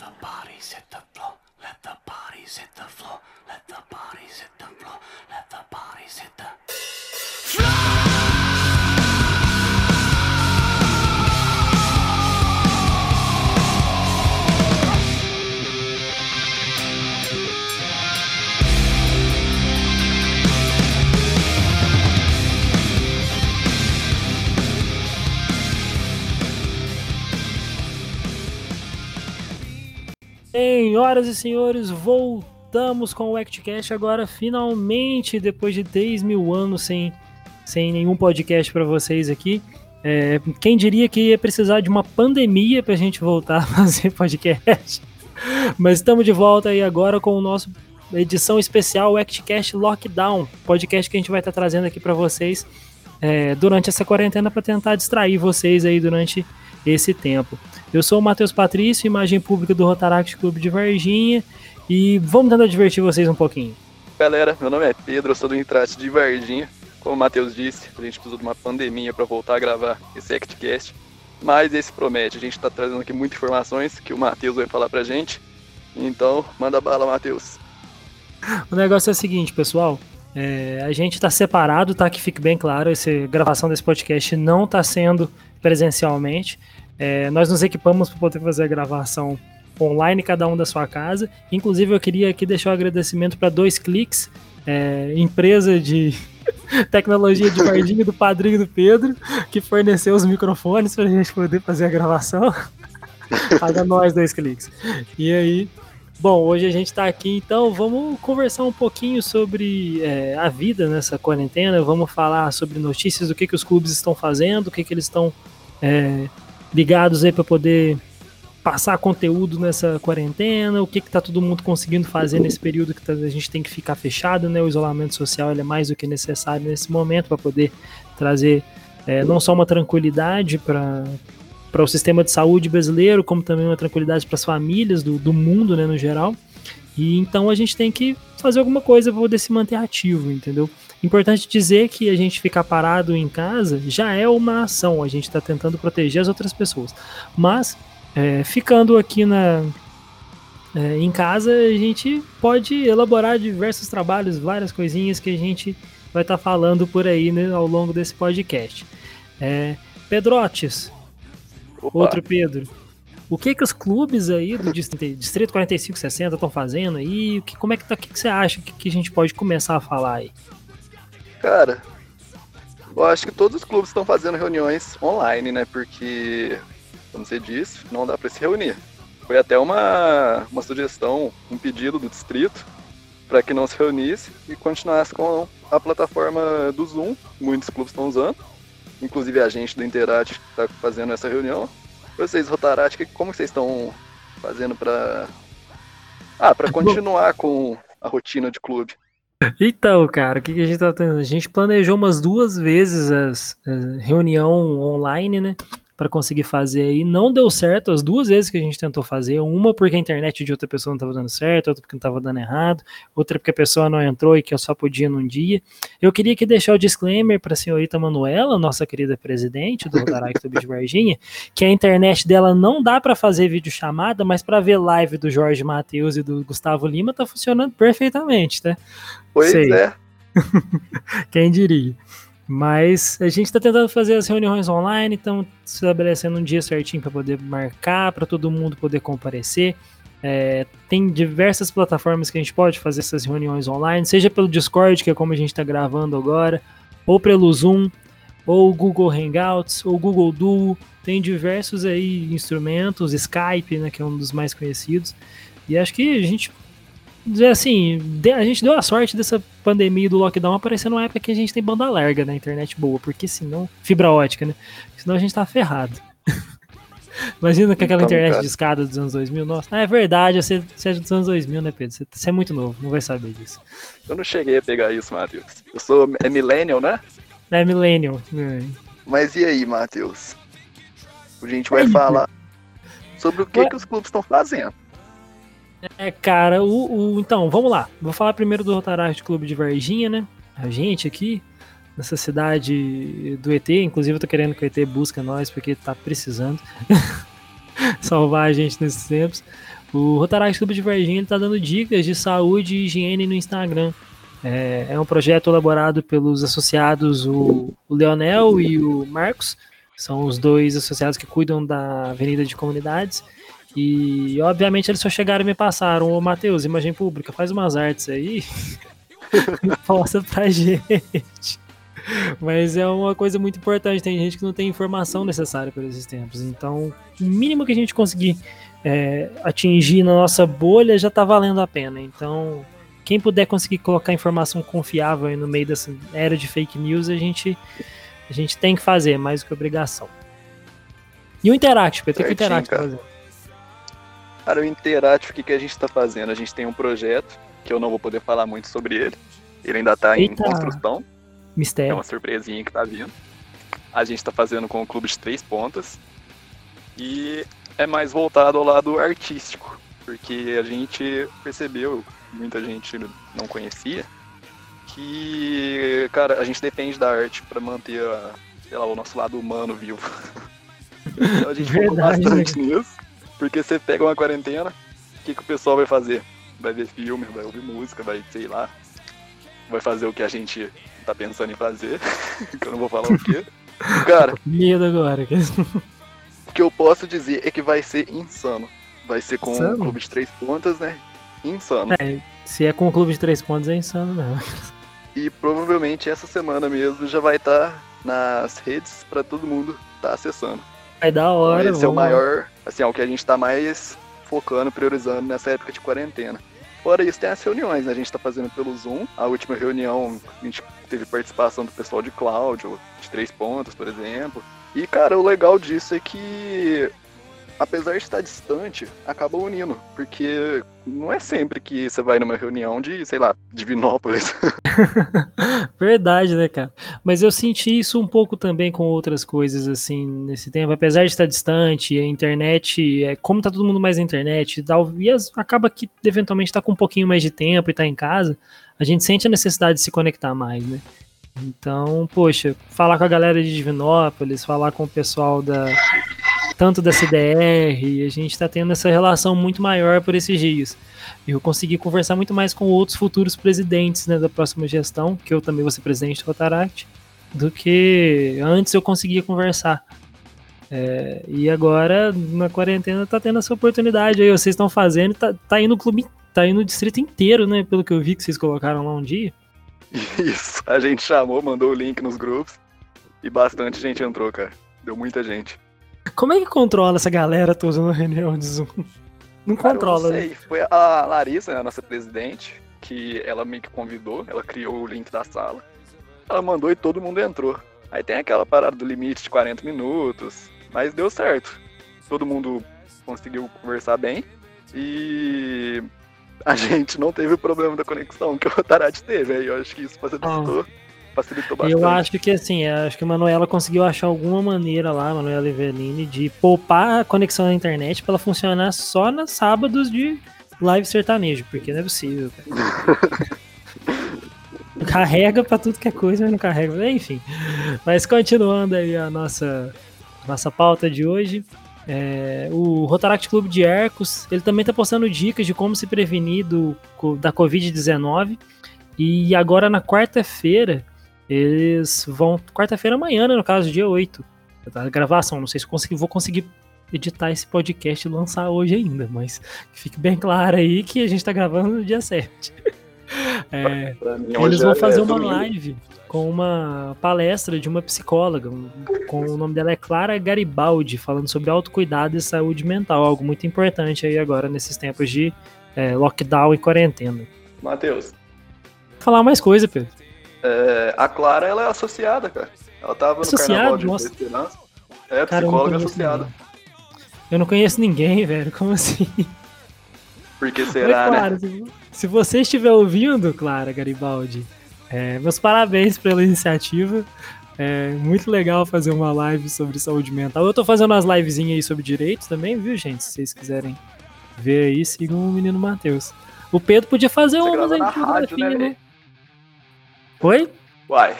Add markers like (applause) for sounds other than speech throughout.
the bodies hit the floor. Let the bodies hit the floor. Let the bodies hit the floor. Let the bodies hit the Senhoras e senhores, voltamos com o ActCast agora finalmente, depois de 10 mil anos sem, sem nenhum podcast para vocês aqui. É, quem diria que ia precisar de uma pandemia para a gente voltar (laughs) a fazer podcast? Mas estamos de volta aí agora com o nosso edição especial ActCast Lockdown, podcast que a gente vai estar trazendo aqui para vocês é, durante essa quarentena para tentar distrair vocês aí durante esse tempo. Eu sou o Matheus Patrício, imagem pública do Rotaract Clube de Varginha, e vamos tentar divertir vocês um pouquinho. Galera, meu nome é Pedro, eu sou do Intrate de Varginha. Como o Matheus disse, a gente precisou de uma pandemia para voltar a gravar esse ActCast, mas esse promete. A gente está trazendo aqui muitas informações que o Matheus vai falar pra gente. Então, manda bala, Matheus. O negócio é o seguinte, pessoal. é, a gente está separado, tá? Que fique bem claro, essa gravação desse podcast não está sendo presencialmente. É, nós nos equipamos para poder fazer a gravação online, cada um da sua casa. Inclusive, eu queria aqui deixar um agradecimento para Dois Cliques, é, empresa de (laughs) tecnologia de Varginha do padrinho do Pedro, que forneceu os microfones para a gente poder fazer a gravação. (laughs) Paga nós, Dois Cliques. E aí, Bom, hoje a gente está aqui, então vamos conversar um pouquinho sobre é, a vida nessa quarentena. Vamos falar sobre notícias do que, que os clubes estão fazendo, o que, que eles estão é, ligados aí para poder passar conteúdo nessa quarentena, o que que tá todo mundo conseguindo fazer nesse período que tá- a gente tem que ficar fechado, né? O isolamento social é mais do que necessário nesse momento para poder trazer é, não só uma tranquilidade para para o sistema de saúde brasileiro, como também uma tranquilidade para as famílias do, do mundo, né, no geral. E então a gente tem que fazer alguma coisa para poder se manter ativo, entendeu? Importante dizer que a gente ficar parado em casa já é uma ação, a gente está tentando proteger as outras pessoas. Mas é, ficando aqui na, é, em casa, a gente pode elaborar diversos trabalhos, várias coisinhas que a gente vai estar falando por aí né, ao longo desse podcast. É, Pedrotes, Opa, outro Pedro. O que que os clubes aí do Distrito, Distrito 4560 estão fazendo aí? O que, como é que tá? O que, que você acha que, que a gente pode começar a falar aí? Cara, eu acho que todos os clubes estão fazendo reuniões online, né? Porque, como você disse, não dá para se reunir. Foi até uma, uma sugestão, um pedido do distrito para que não se reunisse e continuasse com a plataforma do Zoom. Muitos clubes estão usando, inclusive a gente do Interate está fazendo essa reunião. Vocês, Rotarate, como vocês estão fazendo para ah, para continuar com a rotina de clube? Então, cara, o que, que a gente tá tendo? A gente planejou umas duas vezes a reunião online, né? Pra conseguir fazer aí. Não deu certo as duas vezes que a gente tentou fazer. Uma porque a internet de outra pessoa não tava dando certo, outra porque não tava dando errado, outra porque a pessoa não entrou e que eu só podia num dia. Eu queria aqui deixar o disclaimer pra senhorita Manuela, nossa querida presidente do Rotaract Clube de Varginha, (laughs) que a internet dela não dá pra fazer videochamada, mas pra ver live do Jorge Matheus e do Gustavo Lima tá funcionando perfeitamente, tá? Pois Sei. é, (laughs) Quem diria? Mas a gente está tentando fazer as reuniões online, estamos estabelecendo um dia certinho para poder marcar, para todo mundo poder comparecer. É, tem diversas plataformas que a gente pode fazer essas reuniões online, seja pelo Discord, que é como a gente está gravando agora, ou pelo Zoom, ou Google Hangouts, ou Google Duo. Tem diversos aí instrumentos, Skype, né, que é um dos mais conhecidos. E acho que a gente assim, a gente deu a sorte dessa pandemia do lockdown aparecer numa época que a gente tem banda larga na internet boa, porque senão, fibra ótica, né? Senão a gente tá ferrado. (laughs) Imagina com aquela Então, internet cara. de escada dos anos 2000. Nossa, ah, é verdade, você, você é dos anos 2000, né, Pedro? Você, você é muito novo, não vai saber disso. eu não cheguei a pegar isso, Matheus. Eu sou é millennial, né? É millennial. né? Mas e aí, Matheus? A gente vai Aí, falar sobre o que, Ué. que os clubes estão fazendo. É, cara, o, o- então, vamos lá. Vou falar primeiro do Rotaract Clube de Varginha, né? A gente aqui, nessa cidade do ET, inclusive eu tô querendo que o ET busque nós, porque tá precisando (laughs) salvar a gente nesses tempos. O Rotaract Clube de Varginha está dando dicas de saúde e higiene no Instagram. É, é um projeto elaborado pelos associados, o, o Leonel e o Marcos, são os dois associados que cuidam da Avenida de Comunidades. E, obviamente, eles só chegaram e me passaram. Ô, Matheus, imagem pública, faz umas artes aí (laughs) e posta pra gente. Mas é uma coisa muito importante. Tem gente que não tem informação necessária para esses tempos. Então, o mínimo que a gente conseguir é, atingir na nossa bolha já tá valendo a pena. Então, quem puder conseguir colocar informação confiável no meio dessa era de fake news, a gente, a gente tem que fazer, mais do que obrigação. E o Interact, Pedro, o que o Interact fazer? Cara, o Interactive, o que, que a gente está fazendo? A gente tem um projeto que eu não vou poder falar muito sobre ele. Ele ainda está em construção. É Mistério. uma surpresinha que tá vindo. A gente tá fazendo com o clube de três pontas. E é mais voltado ao lado artístico. Porque a gente percebeu, muita gente não conhecia, que, cara, a gente depende da arte para manter a, lá, o nosso lado humano vivo. (laughs) então a gente Verdade, bastante nisso. Porque você pega uma quarentena, o que, que o pessoal vai fazer? Vai ver filme, vai ouvir música, vai, sei lá, vai fazer o que a gente tá pensando em fazer, (laughs) que eu não vou falar o quê. (laughs) Cara, Medo agora. (laughs) o que eu posso dizer é que vai ser insano. Vai ser com Insano? o clube de três pontas, né? Insano. É, se é com o clube de três pontos, é insano, não. E provavelmente essa semana mesmo já vai estar nas redes pra todo mundo tá acessando. Vai da hora, Esse é o maior, assim, é o que a gente tá mais focando, priorizando nessa época de quarentena. Fora isso, tem as reuniões, né? A gente tá fazendo pelo Zoom. A última reunião, a gente teve participação do pessoal de Cláudio, de Três Pontos, por exemplo. E, cara, o legal disso é que, apesar de estar distante, acaba unindo. Porque não é sempre que você vai numa reunião de, sei lá, Divinópolis. (laughs) Verdade, né, cara? Mas eu senti isso um pouco também com outras coisas, assim, nesse tempo. Apesar de estar distante, a internet, é, como tá todo mundo mais na internet tal, e as- acaba que eventualmente tá com um pouquinho mais de tempo e tá em casa, a gente sente a necessidade de se conectar mais, né? Então, poxa, falar com a galera de Divinópolis, falar com o pessoal da. Tanto da CDR, a gente tá tendo essa relação muito maior por esses dias. Eu consegui conversar muito mais com outros futuros presidentes né, da próxima gestão, que eu também vou ser presidente do Rotaract, do que antes eu conseguia conversar. É, e agora, na quarentena, tá tendo essa oportunidade aí. Vocês estão fazendo, tá, tá indo no clube, tá indo no distrito inteiro, né? Pelo que eu vi que vocês colocaram lá um dia. (laughs) Isso. A gente chamou, mandou o link nos grupos. E bastante gente entrou, cara. Deu muita gente. Como é que controla essa galera toda na reunião de Zoom? (laughs) Não Cara, eu controla, não né? sei. Foi a Larissa, né, a nossa presidente, que ela meio que convidou, ela criou o link da sala. Ela mandou e todo mundo entrou. Aí tem aquela parada do limite de 40 minutos, mas deu certo. Todo mundo conseguiu conversar bem e a (laughs) gente não teve o problema da conexão que o Tarate teve. Aí eu acho que isso facilitou, facilitou bastante. Eu acho que assim, eu acho que a Manuela conseguiu achar alguma maneira lá, Manuela Eveline, de poupar a conexão na internet pra ela funcionar só nos sábados de live sertanejo, porque não é possível, cara. (laughs) carrega pra tudo que é coisa, mas não carrega. Enfim. Mas continuando aí a nossa, nossa pauta de hoje. é, o Rotaract Clube de Arcos, ele também tá postando dicas de como se prevenir do, da Covid-19. E agora na quarta-feira, eles vão. Quarta-feira amanhã, né, no caso, dia 8. Da gravação. Não sei se consegui, vou conseguir editar esse podcast e lançar hoje ainda, mas que fique bem claro aí que a gente tá gravando no dia 7. (laughs) É, eles vão é fazer uma live com uma palestra de uma psicóloga, com o nome dela é Clara Garibaldi, falando sobre autocuidado e saúde mental, algo muito importante aí agora nesses tempos de é, lockdown e quarentena. Matheus, Falar mais coisa, Pedro. É, a Clara ela é associada, cara. Ela tava Associada? no Carnaval de Nossa. Esperança. É, Cara, psicóloga associada. ninguém. Eu não conheço ninguém, velho. Como assim? Porque será, né? Clara, se, se você estiver ouvindo, Clara Garibaldi, é, meus parabéns pela iniciativa. É muito legal fazer uma live sobre saúde mental. Eu tô fazendo umas livezinhas aí sobre direitos também, viu, gente? Se vocês quiserem ver aí, sigam o menino Matheus. O Pedro podia fazer Você umas aí de rádio, né, né? Oi? Uai.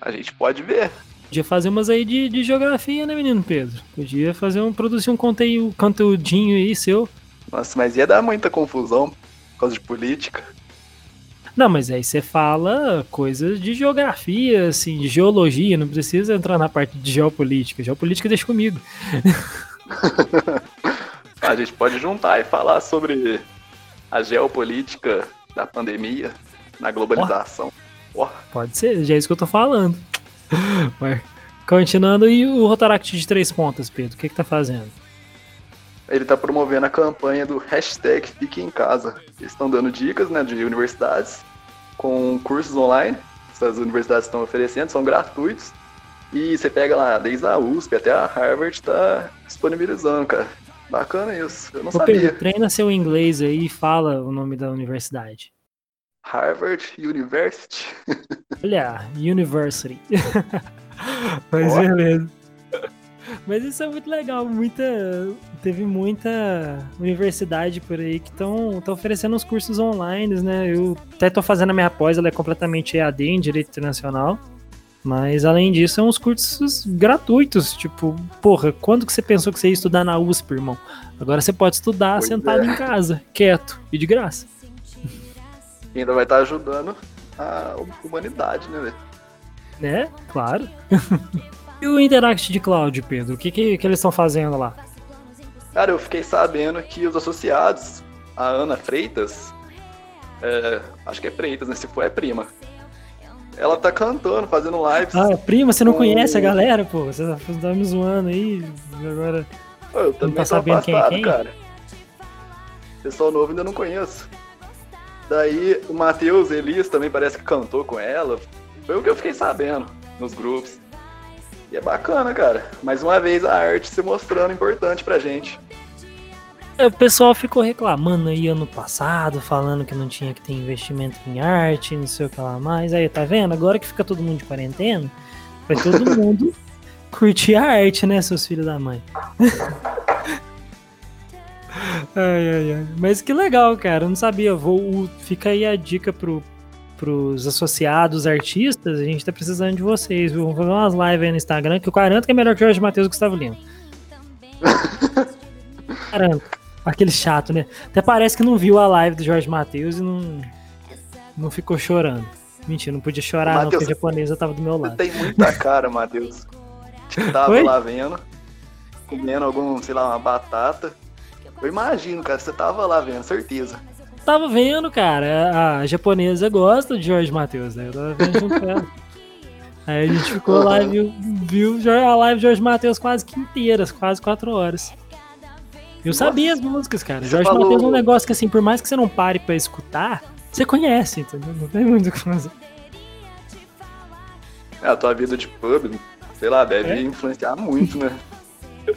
A gente pode ver. Podia fazer umas aí de, de geografia, né, menino Pedro? Podia fazer um, produzir um conteúdo, conteúdinho aí seu. Nossa, mas ia dar muita confusão por causa de política. Não, mas aí você fala coisas de geografia, assim, de geologia, não precisa entrar na parte de geopolítica. Geopolítica deixa comigo. (laughs) a gente pode juntar e falar sobre a geopolítica da pandemia na globalização. Oh. Pode ser, já é isso que eu tô falando. Continuando, e o Rotaract de três pontas, Pedro? O que, que tá fazendo? Ele tá promovendo a campanha do hashtag Fique em Casa. Eles estão dando dicas né, de universidades com cursos online. Essas universidades estão oferecendo, são gratuitos. E você pega lá, desde a USP até a Harvard tá disponibilizando, cara. Bacana isso, eu não Ô, sabia. Pedro, treina seu inglês aí e fala o nome da universidade. Harvard University. (laughs) Olha, University. (laughs) Mas oh. beleza. Mas isso é muito legal, muita teve muita universidade por aí que estão oferecendo uns cursos online, né? Eu até estou fazendo a minha pós, ela é completamente EAD em Direito Internacional. Mas além disso, são uns cursos gratuitos. Tipo, porra, quando que você pensou que você ia estudar na USP, irmão? Agora você pode estudar pois sentado é. em casa, quieto e de graça. E ainda vai estar ajudando a humanidade, né, velho? Né? Claro. (laughs) e o Interact de Cloud, Pedro? O que, que, que eles estão fazendo lá? Cara, eu fiquei sabendo que os associados, a Ana Freitas, é, acho que é Freitas, né? Se for, é prima. Ela tá cantando, fazendo lives. Ah, prima, você não com... conhece a galera, pô? Você tá, tá me zoando aí, agora. Eu também não tá sabendo quem é quem? cara. Pessoal novo ainda não conheço. Daí o Matheus Elias também parece que cantou com ela. Foi o que eu fiquei sabendo nos grupos. E é bacana, cara. Mais uma vez a arte se mostrando importante pra gente. É, o pessoal ficou reclamando aí ano passado, falando que não tinha que ter investimento em arte, não sei o que lá mais. Aí, tá vendo? Agora que fica todo mundo de quarentena, vai todo (laughs) mundo curtir a arte, né, seus filhos da mãe? (laughs) ai, ai, ai. Mas que legal, cara. Eu não sabia. Vou, fica aí a dica pro, pros associados artistas. A gente tá precisando de vocês, viu? Vamos fazer umas lives aí no Instagram, que eu garanto que é melhor que o Jorge Matheus e Gustavo Lima. (laughs) garanto. Aquele chato, né? Até parece que não viu a live do Jorge Matheus e não, não ficou chorando. Mentira, não podia chorar, Mateus, não, porque a japonesa tava do meu lado. Tem muita cara, Matheus. (laughs) Tava Oi? lá vendo, comendo algum, sei lá, uma batata. Eu imagino, cara, você tava lá vendo, certeza. Tava vendo, cara. A japonesa gosta de Jorge Matheus, né? Eu tava vendo junto com ela. Aí a gente ficou lá e viu, viu a live de Jorge Matheus quase que inteiras, quase quatro horas. Eu Nossa. sabia as músicas, cara. Você Jorge falou... Matheus é um negócio que, assim, por mais que você não pare pra escutar, você conhece, entendeu? Não tem muito o que fazer. É, a tua vida de pub, sei lá, deve é? influenciar muito, né? (laughs)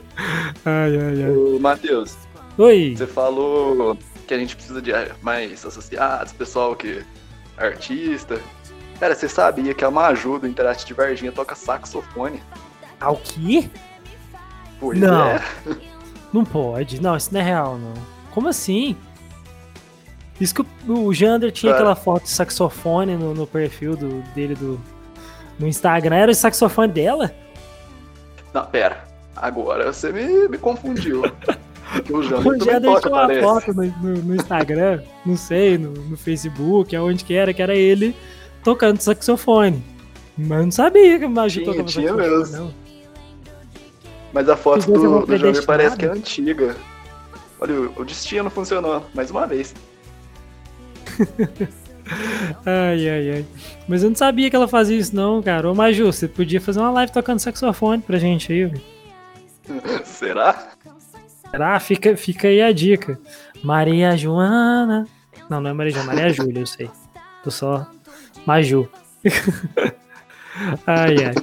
ai, ai, ai. Ô, Matheus, Oi. Você falou que a gente precisa de mais associados, pessoal que é artista. Cara, você sabia que a Maju do Interactive de Varginha toca saxofone? Ah, o quê? Pois não. é. Não pode. Não, isso não é real, não. Como assim? Isso que o Jander tinha Cara. aquela foto de saxofone no, no perfil do, dele do, no Instagram. Era o saxofone dela? Não, pera. Agora você me, me confundiu. (laughs) O Jander deixou uma parece. foto no, no, no, Instagram, não sei, no, no Facebook, aonde que era, que era ele tocando saxofone. Mas eu não sabia que o Maju tocava tinha saxofone, mesmo. não. Mas a foto do, do Jander parece que é antiga. Olha, o, o destino funcionou, mais uma vez. (laughs) ai, ai, ai. Mas eu não sabia que ela fazia isso, não, cara. Ô, Maju, você podia fazer uma live tocando saxofone pra gente aí, (laughs) Será? Ah, fica, fica aí a dica. Maria Joana. Não, não é Maria Joana, Maria Júlia, eu sei. Tô só Maju. (laughs) ai, ai.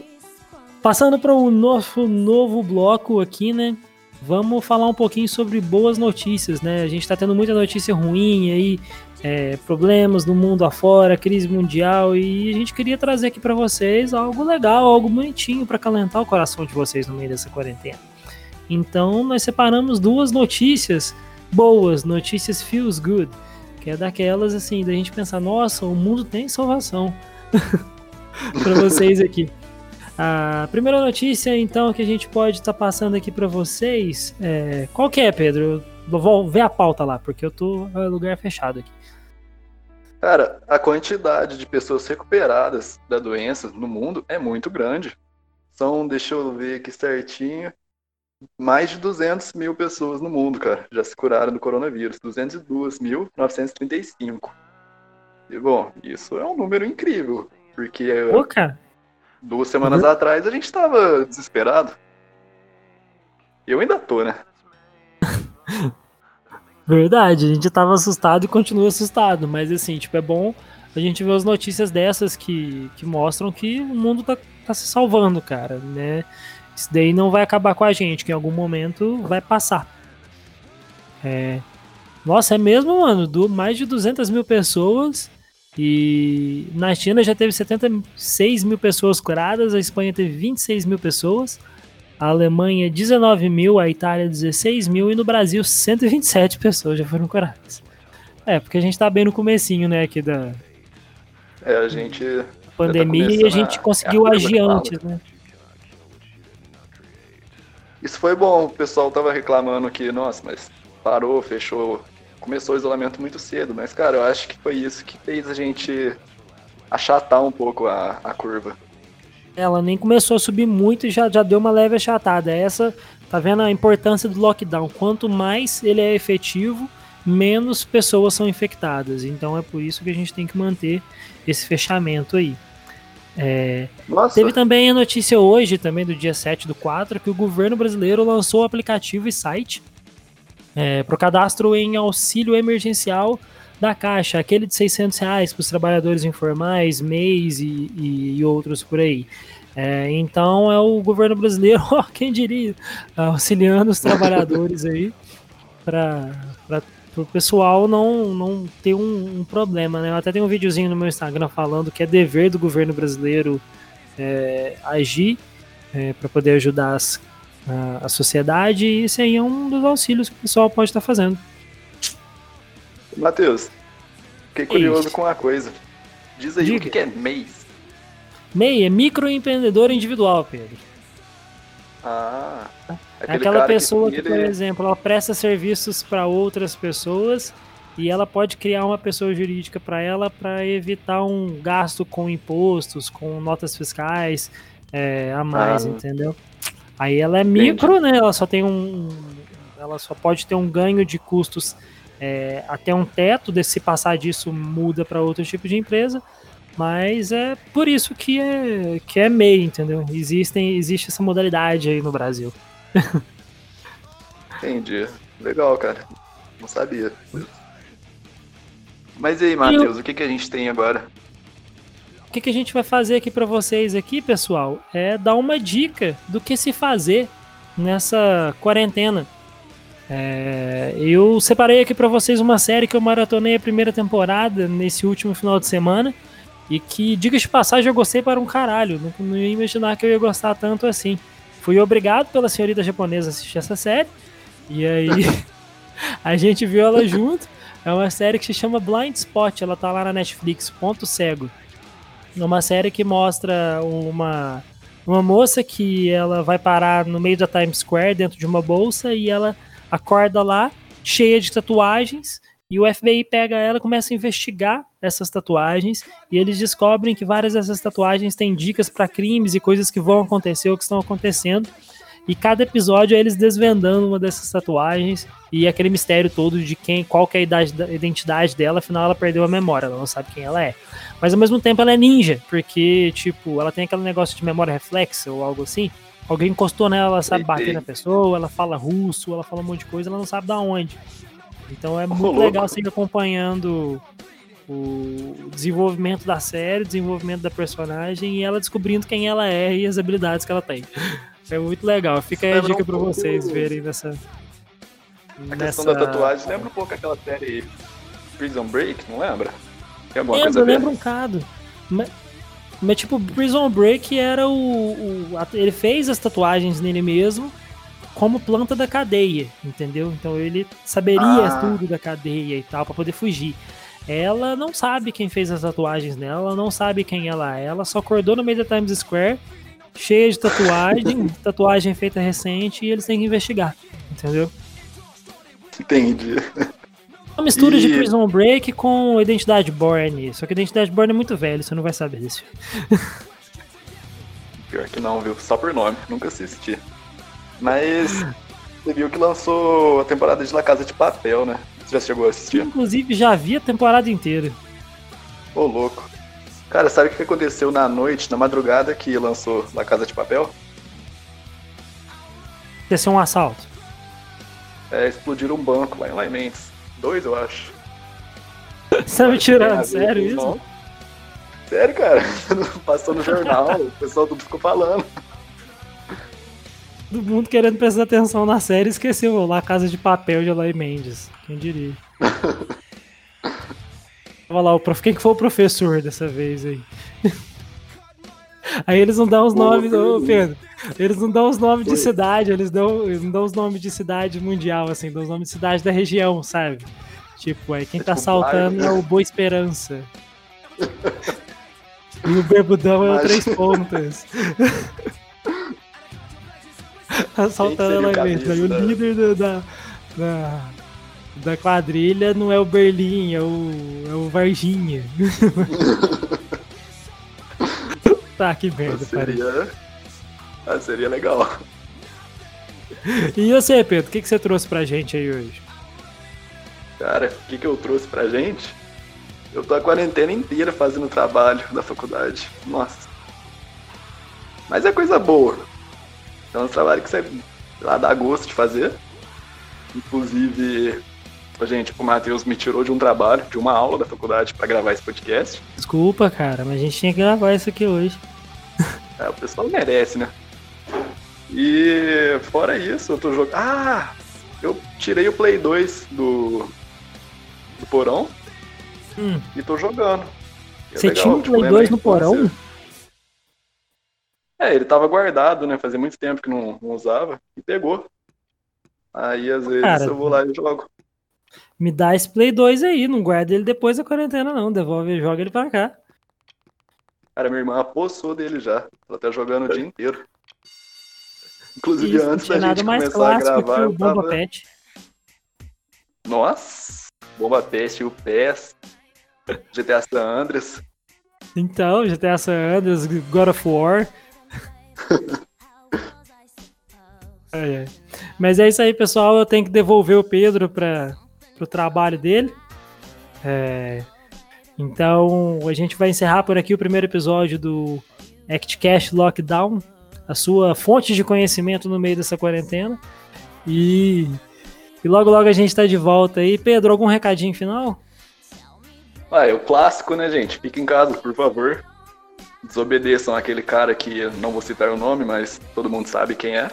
Passando para o nosso novo bloco aqui, né? Vamos falar um pouquinho sobre boas notícias, né? A gente tá tendo muita notícia ruim aí, é, problemas no mundo afora, crise mundial, e a gente queria trazer aqui para vocês algo legal, algo bonitinho para calentar o coração de vocês no meio dessa quarentena. Então nós separamos duas notícias boas, notícias feels good, que é daquelas assim, da gente pensar, nossa, o mundo tem salvação. (laughs) para vocês aqui. A primeira notícia, então, que a gente pode estar passando aqui para vocês, é... qual que é, Pedro? Eu vou ver a pauta lá, porque eu tô no lugar fechado aqui. Cara, a quantidade de pessoas recuperadas da doença no mundo é muito grande. São, deixa eu ver aqui certinho, mais de 200 mil pessoas no mundo, cara, já se curaram do coronavírus. 202.935. E, bom, isso é um número incrível, porque Pô, duas semanas Uhum. atrás a gente tava desesperado. Eu ainda tô, né? (laughs) Verdade, a gente tava assustado e continua assustado, mas assim, tipo, é bom a gente ver as notícias dessas que, que mostram que o mundo tá, tá se salvando, cara, né? Isso daí não vai acabar com a gente, que em algum momento vai passar. É... Nossa, é mesmo, mano, do, mais de 200 mil pessoas e na China já teve 76 mil pessoas curadas, a Espanha teve 26 mil pessoas, a Alemanha 19 mil, a Itália 16 mil e no Brasil 127 pessoas já foram curadas. É, porque a gente tá bem no comecinho, né, aqui da É, a gente. pandemia e a começando gente a- conseguiu a curva agir antes, né? Isso foi bom, o pessoal tava reclamando que, nossa, mas parou, fechou, começou o isolamento muito cedo, mas cara, eu acho que foi isso que fez a gente achatar um pouco a, a curva. Ela nem começou a subir muito e já, já deu uma leve achatada. Essa, tá vendo a importância do lockdown? Quanto mais ele é efetivo, menos pessoas são infectadas. Então é por isso que a gente tem que manter esse fechamento aí. É, Teve também a notícia hoje, também do dia 7 do 4, que o governo brasileiro lançou o aplicativo e site para o cadastro em auxílio emergencial da Caixa, aquele de 600 reais para os trabalhadores informais, MEIs e, e- e outros por aí. É, então é o governo brasileiro, (laughs) quem diria, auxiliando os trabalhadores aí para o pessoal não, não ter um, um problema. Né? Eu até tenho um videozinho no meu Instagram falando que é dever do governo brasileiro é, agir para poder ajudar as- a, a sociedade e esse aí é um dos auxílios que o pessoal pode estar fazendo. Matheus, fiquei curioso Isso. com uma coisa. Diz aí Diga. o que que é mês. MEI é microempreendedor individual, Pedro. Ah, É aquele aquela pessoa que, ele- por exemplo, ela presta serviços para outras pessoas e ela pode criar uma pessoa jurídica para ela para evitar um gasto com impostos, com notas fiscais é, a mais, Ah. entendeu? Aí ela é micro, né? Ela só tem um, ela só pode ter um ganho de custos é, até um teto. De, se passar disso, muda para outro tipo de empresa. Mas é por isso que é, que é MEI, entendeu? Existem, existe essa modalidade aí no Brasil. Entendi. Legal, cara. Não sabia. Mas e aí, Matheus, o que, que a gente tem agora? O que, que a gente vai fazer aqui para vocês aqui, pessoal, é dar uma dica do que se fazer nessa quarentena. É, eu separei aqui para vocês uma série que eu maratonei a primeira temporada nesse último final de semana e que, diga de passagem, eu gostei para um caralho. Não, não ia imaginar que eu ia gostar tanto assim. Fui obrigado pela senhorita japonesa a assistir essa série e aí (laughs) a gente viu ela junto. É uma série que se chama Blind Spot, ela tá lá na Netflix, ponto cego. É uma série que mostra uma, uma moça que ela vai parar no meio da Times Square dentro de uma bolsa e ela acorda lá cheia de tatuagens e o FBI pega ela e começa a investigar essas tatuagens e eles descobrem que várias dessas tatuagens têm dicas para crimes e coisas que vão acontecer ou que estão acontecendo. E cada episódio é eles desvendando uma dessas tatuagens e aquele mistério todo de quem, qual que é a idade, da- identidade dela, afinal ela perdeu a memória, ela não sabe quem ela é. Mas ao mesmo tempo ela é ninja, porque, tipo, ela tem aquele negócio de memória reflexa ou algo assim. Alguém encostou nela, ela sabe bater na pessoa, ela fala russo, ela fala um monte de coisa, ela não sabe da onde. Então é muito louco. legal você ir acompanhando o desenvolvimento da série, o desenvolvimento da personagem e ela descobrindo quem ela é e as habilidades que ela tem. É muito legal. Fica aí a dica um pra pouco vocês verem nessa. A questão da tatuagem lembra um pouco aquela série Prison Break, não lembra? Tem alguma coisa Lembra, a ver? lembra um bocado. Mas, mas, tipo, Prison Break era o, o- Ele fez as tatuagens nele mesmo como planta da cadeia, entendeu? Então ele saberia Ah. tudo da cadeia e tal, pra poder fugir. Ela não sabe quem fez as tatuagens nela, ela não sabe quem ela é, ela só acordou no meio da Times Square cheia de tatuagem, (laughs) tatuagem feita recente, e eles têm que investigar, entendeu? Entendi. Uma mistura E- de Prison Break com Identidade Born. Só que Identidade Born é muito velho, você não vai saber disso. (laughs) Pior que não, viu? Só por nome, nunca assisti. Mas você viu que lançou a temporada de La Casa de Papel, né? Você já chegou a assistir? Inclusive, já vi a temporada inteira. Ô, louco. Cara, sabe o que aconteceu na noite, na madrugada que lançou La Casa de Papel? Ser um assalto. É, explodiram um banco lá em Lai Mendes. Dois, eu acho. Você tá me tirando, sério isso? Sério, cara. (laughs) Passou no jornal, o pessoal tudo ficou falando. Todo mundo querendo prestar atenção na série esqueceu lá a Casa de Papel de Eloy Mendes. Quem diria? (laughs) Tava lá, o prof... quem que foi o professor dessa vez aí? Aí eles não dão os nomes, ô. Pedro. Eles não dão os nomes de cidade, eles dão, eles não dão os nomes de cidade mundial, assim, dão os nomes de cidade da região, sabe? Tipo, aí quem É tá tipo saltando é o Boa Esperança. E o Bebudão é o Três Pontas. (laughs) (laughs) Assaltando o ela mesmo. Aí o cabeça da- líder do- da, da, da quadrilha não é o Berlim, é o, é o Varginha. (laughs) tá, que merda. Seria. Ah, seria legal. E você, Pedro, o que, que você trouxe pra gente aí hoje? Cara, o que, que eu trouxe pra gente? Eu tô a quarentena inteira fazendo trabalho da faculdade. Nossa. Mas é coisa boa. É um trabalho que você lá dá gosto de fazer. Inclusive, gente, o Matheus me tirou de um trabalho, de uma aula da faculdade pra gravar esse podcast. Desculpa, cara, mas a gente tinha que gravar isso aqui hoje. É, o pessoal merece, né? E fora isso, eu tô jogando. Ah! Eu tirei o Play 2 do, do porão Hum, e tô jogando. É você legal, tinha um tipo, Play lembra 2 a no porão? infância. É, ele tava guardado, né? Fazia muito tempo que não, não usava e pegou. Aí às vezes Cara, eu vou lá e jogo. Me dá esse Play 2 aí, não guarda ele depois da quarentena, não. Devolve e joga ele pra cá. Cara, minha irmã apossou dele já. Ela tá jogando o dia inteiro. Inclusive Isso, antes da gente começar a gravar, eu Bomba tava... Pet. Nossa! Bomba Peste, o PES, (laughs) GTA San Andreas. Então, GTA San Andreas, God of War. Mas é isso aí, pessoal. Eu tenho que devolver o Pedro para o trabalho dele. É, Então, a gente vai encerrar por aqui o primeiro episódio do ActCast Lockdown, a sua fonte de conhecimento no meio dessa quarentena. E, e logo, logo a gente tá de volta aí. Pedro, algum recadinho final? Ah, é o clássico, né, gente? Fique em casa, por favor. Desobedeçam aquele cara que não vou citar o nome, mas todo mundo sabe quem é.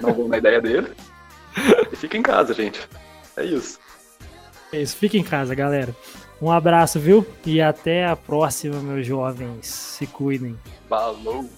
Não vou na ideia dele. E fique em casa, gente. É isso. É isso, fica em casa, galera. Um abraço, viu? E até a próxima, meus jovens. Se cuidem. Falou!